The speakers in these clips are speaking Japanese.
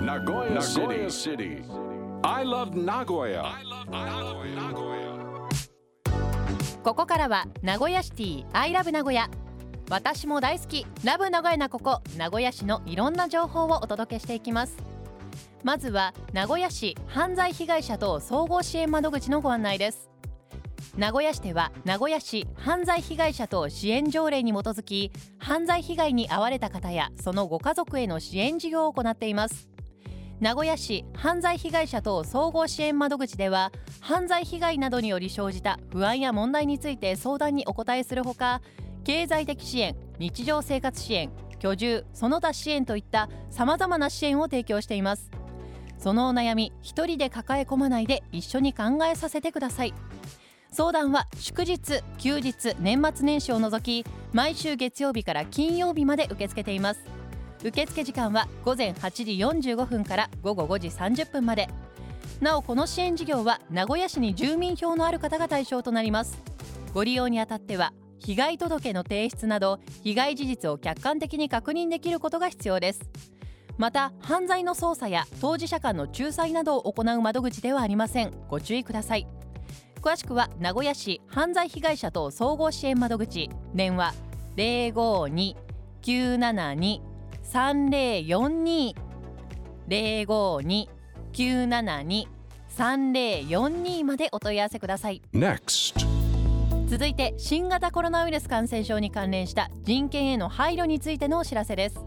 Nagoya City. I love Nagoya. ここからは名古屋シティ I love 名古屋私も大好き。ラブ名古屋なここ。名古屋市のいろんな情報をお届けしていきます。まずは名古屋市犯罪被害者等総合支援窓口のご案内です。名古屋市では名古屋市犯罪被害者等支援条例に基づき犯罪被害に遭われた方やそのご家族への支援事業を行っています名古屋市犯罪被害者等総合支援窓口では犯罪被害などにより生じた不安や問題について相談にお答えするほか経済的支援日常生活支援居住その他支援といったさまざまな支援を提供しています。そのお悩み一人で抱え込まないで一緒に考えさせてください。相談は祝日休日年末年始を除き毎週月曜日から金曜日まで受け付けています。受付時間は午前8時45分から午後5時30分まで。なおこの支援事業は名古屋市に住民票のある方が対象となります。ご利用にあたっては被害届の提出など被害事実を客観的に確認できることが必要です。また犯罪の捜査や当事者間の仲裁などを行う窓口ではありません。ご注意ください。詳しくは名古屋市犯罪被害者等総合支援窓口。電話052-972 3042 052-972-3042までお問い合わせください。Next. 続いて新型コロナウイルス感染症に関連した人権への配慮についてのお知らせです。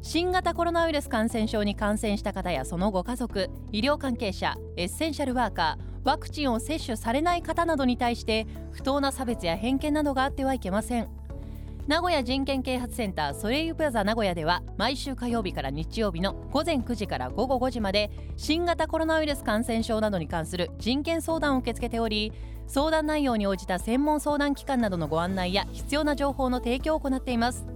新型コロナウイルス感染症に感染した方やそのご家族医療関係者エッセンシャルワーカーワクチンを接種されない方などに対して不当な差別や偏見などがあってはいけません名古屋人権啓発センターソレイユプラザ名古屋では毎週火曜日から日曜日の午前9時から午後5時まで新型コロナウイルス感染症などに関する人権相談を受け付けており相談内容に応じた専門相談機関などのご案内や必要な情報の提供を行っています。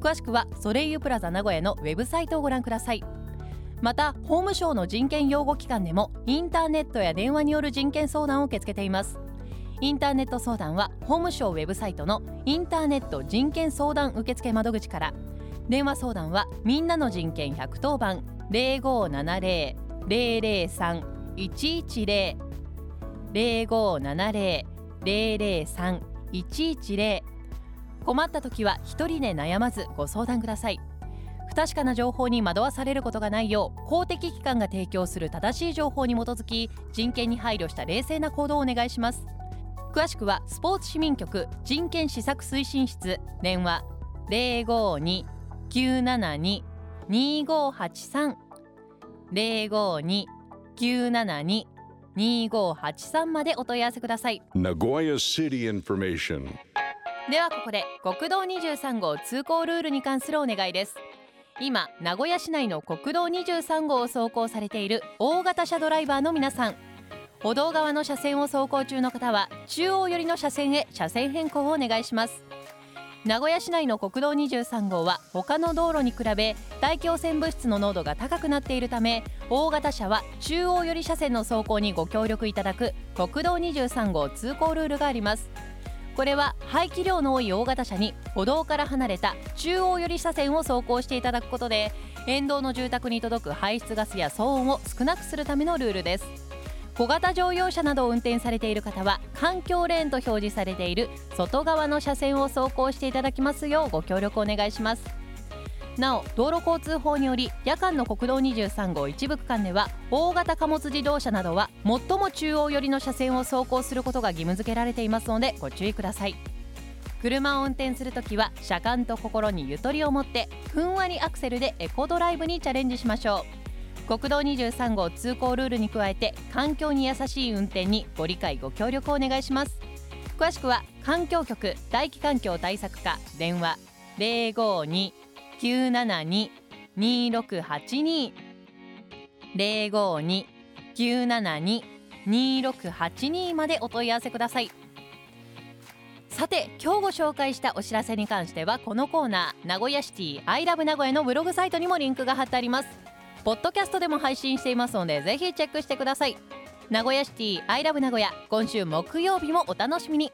詳しくはソレイユプラザ名古屋のウェブサイトをご覧ください。また法務省の人権擁護機関でもインターネットや電話による人権相談を受け付けています。インターネット相談は法務省ウェブサイトのインターネット人権相談受付窓口から。電話相談はみんなの人権110番0570-003-110 0570-003-110困った時は一人で悩まずご相談ください。不確かな情報に惑わされることがないよう公的機関が提供する正しい情報に基づき人権に配慮した冷静な行動をお願いします。詳しくはスポーツ市民局人権施策推進室電話052-972-2583 052-972-2583までお問い合わせください。Nagoya City Information. ではここで国道23号通行ルールに関するお願いです。今名古屋市内の国道23号を走行されている大型車ドライバーの皆さん歩道側の車線を走行中の方は中央寄りの車線へ車線変更をお願いします。名古屋市内の国道23号は他の道路に比べ大気汚染物質の濃度が高くなっているため大型車は中央寄り車線の走行にご協力いただく国道23号通行ルールがあります。これは排気量の多い大型車に歩道から離れた中央寄り車線を走行していただくことで沿道の住宅に届く排出ガスや騒音を少なくするためのルールです。小型乗用車などを運転されている方は環境レーンと表示されている外側の車線を走行していただきますようご協力お願いします。なお道路交通法により夜間の国道23号一部区間では大型貨物自動車などは最も中央寄りの車線を走行することが義務付けられていますのでご注意ください。車を運転するときは車間と心にゆとりを持ってふんわりアクセルでエコドライブにチャレンジしましょう。国道23号通行ルールに加えて環境に優しい運転にご理解ご協力をお願いします。詳しくは環境局大気環境対策課電話052-972-2682 052-972-2682までお問い合わせください。さて今日ご紹介したお知らせに関してはこのコーナー名古屋シティアイラブ名古屋のブログサイトにもリンクが貼ってあります。ポッドキャストでも配信していますのでぜひチェックしてください。名古屋シティアイラブ名古屋。今週木曜日もお楽しみに。